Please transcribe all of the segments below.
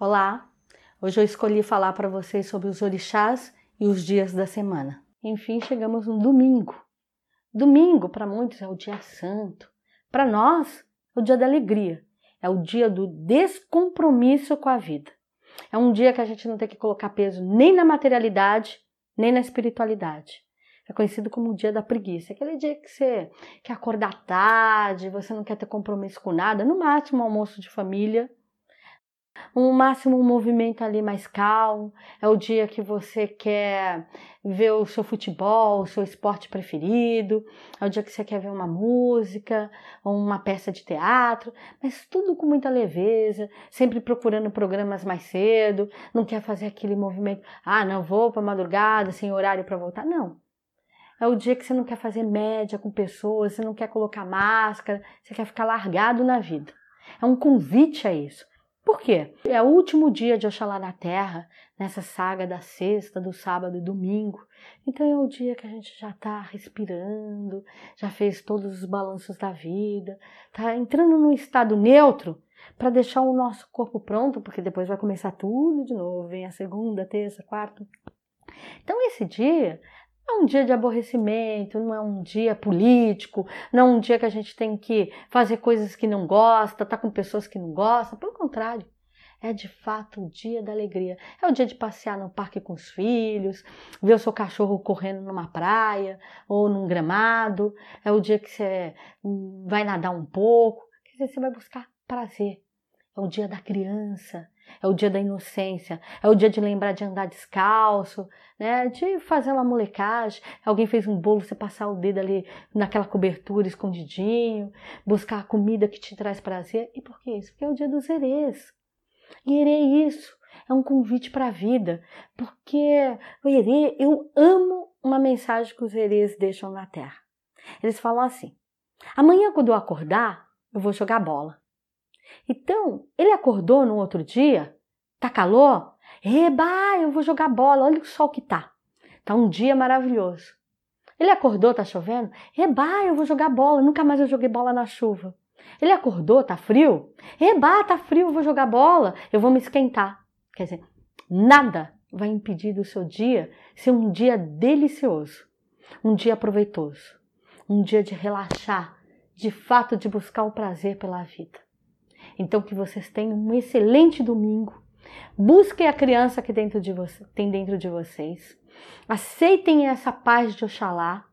Olá! Hoje eu escolhi falar para vocês sobre os orixás e os dias da semana. Enfim, chegamos no domingo. Domingo, para muitos, é o dia santo. Para nós, é o dia da alegria. É o dia do descompromisso com a vida. É um dia que a gente não tem que colocar peso nem na materialidade, nem na espiritualidade. É conhecido como o dia da preguiça. Aquele dia que você quer acordar tarde, você não quer ter compromisso com nada, no máximo um almoço de família, um máximo um movimento ali mais calmo, é o dia que você quer ver o seu futebol, o seu esporte preferido, é o dia que você quer ver uma música ou uma peça de teatro, mas tudo com muita leveza, sempre procurando programas mais cedo, não quer fazer aquele movimento, ah, não vou para madrugada, sem horário para voltar, não. É o dia que você não quer fazer média com pessoas, você não quer colocar máscara, você quer ficar largado na vida. É um convite a isso. Por quê? É o último dia de Oxalá na Terra, nessa saga da sexta, do sábado e domingo. Então é o dia que a gente já está respirando, já fez todos os balanços da vida, está entrando num estado neutro para deixar o nosso corpo pronto, porque depois vai começar tudo de novo, vem a segunda, terça, quarta. Então esse dia é um dia de aborrecimento, não é um dia político, não é um dia que a gente tem que fazer coisas que não gosta, estar tá com pessoas que não gostam. Pelo contrário, é de fato o dia da alegria. É o dia de passear no parque com os filhos, ver o seu cachorro correndo numa praia ou num gramado. É o dia que você vai nadar um pouco. Quer dizer, você vai buscar prazer. É o dia da criança, é o dia da inocência, é o dia de lembrar de andar descalço, né? De fazer uma molecagem. Alguém fez um bolo, você passar o dedo ali naquela cobertura escondidinho, buscar a comida que te traz prazer. E por que isso? Porque é o dia dos herês. E herê é isso, é um convite para a vida, porque herê, eu amo uma mensagem que os herês deixam na terra. Eles falam assim: amanhã quando eu acordar, eu vou jogar bola. Então, ele acordou no outro dia, tá calor? Eba, eu vou jogar bola, olha o sol que tá. Tá um dia maravilhoso. Ele acordou, tá chovendo? Eba, eu vou jogar bola, nunca mais eu joguei bola na chuva. Ele acordou, tá frio? Eba, tá frio, eu vou jogar bola, eu vou me esquentar. Quer dizer, nada vai impedir do seu dia ser um dia delicioso, um dia proveitoso, um dia de relaxar, de fato de buscar o prazer pela vida. Então que vocês tenham um excelente domingo. Busquem a criança que dentro de você, tem dentro de vocês. Aceitem essa paz de Oxalá.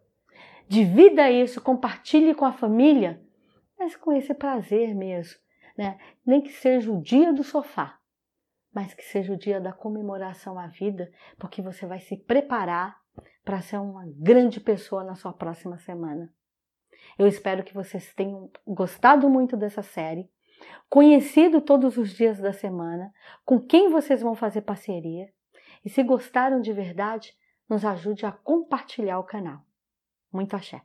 Divida isso, compartilhe com a família, mas com esse prazer mesmo, né? Nem que seja o dia do sofá, mas que seja o dia da comemoração à vida, porque você vai se preparar para ser uma grande pessoa na sua próxima semana. Eu espero que vocês tenham gostado muito dessa série conhecido todos os dias da semana, com quem vocês vão fazer parceria. E se gostaram de verdade, nos ajude a compartilhar o canal. Muito axé!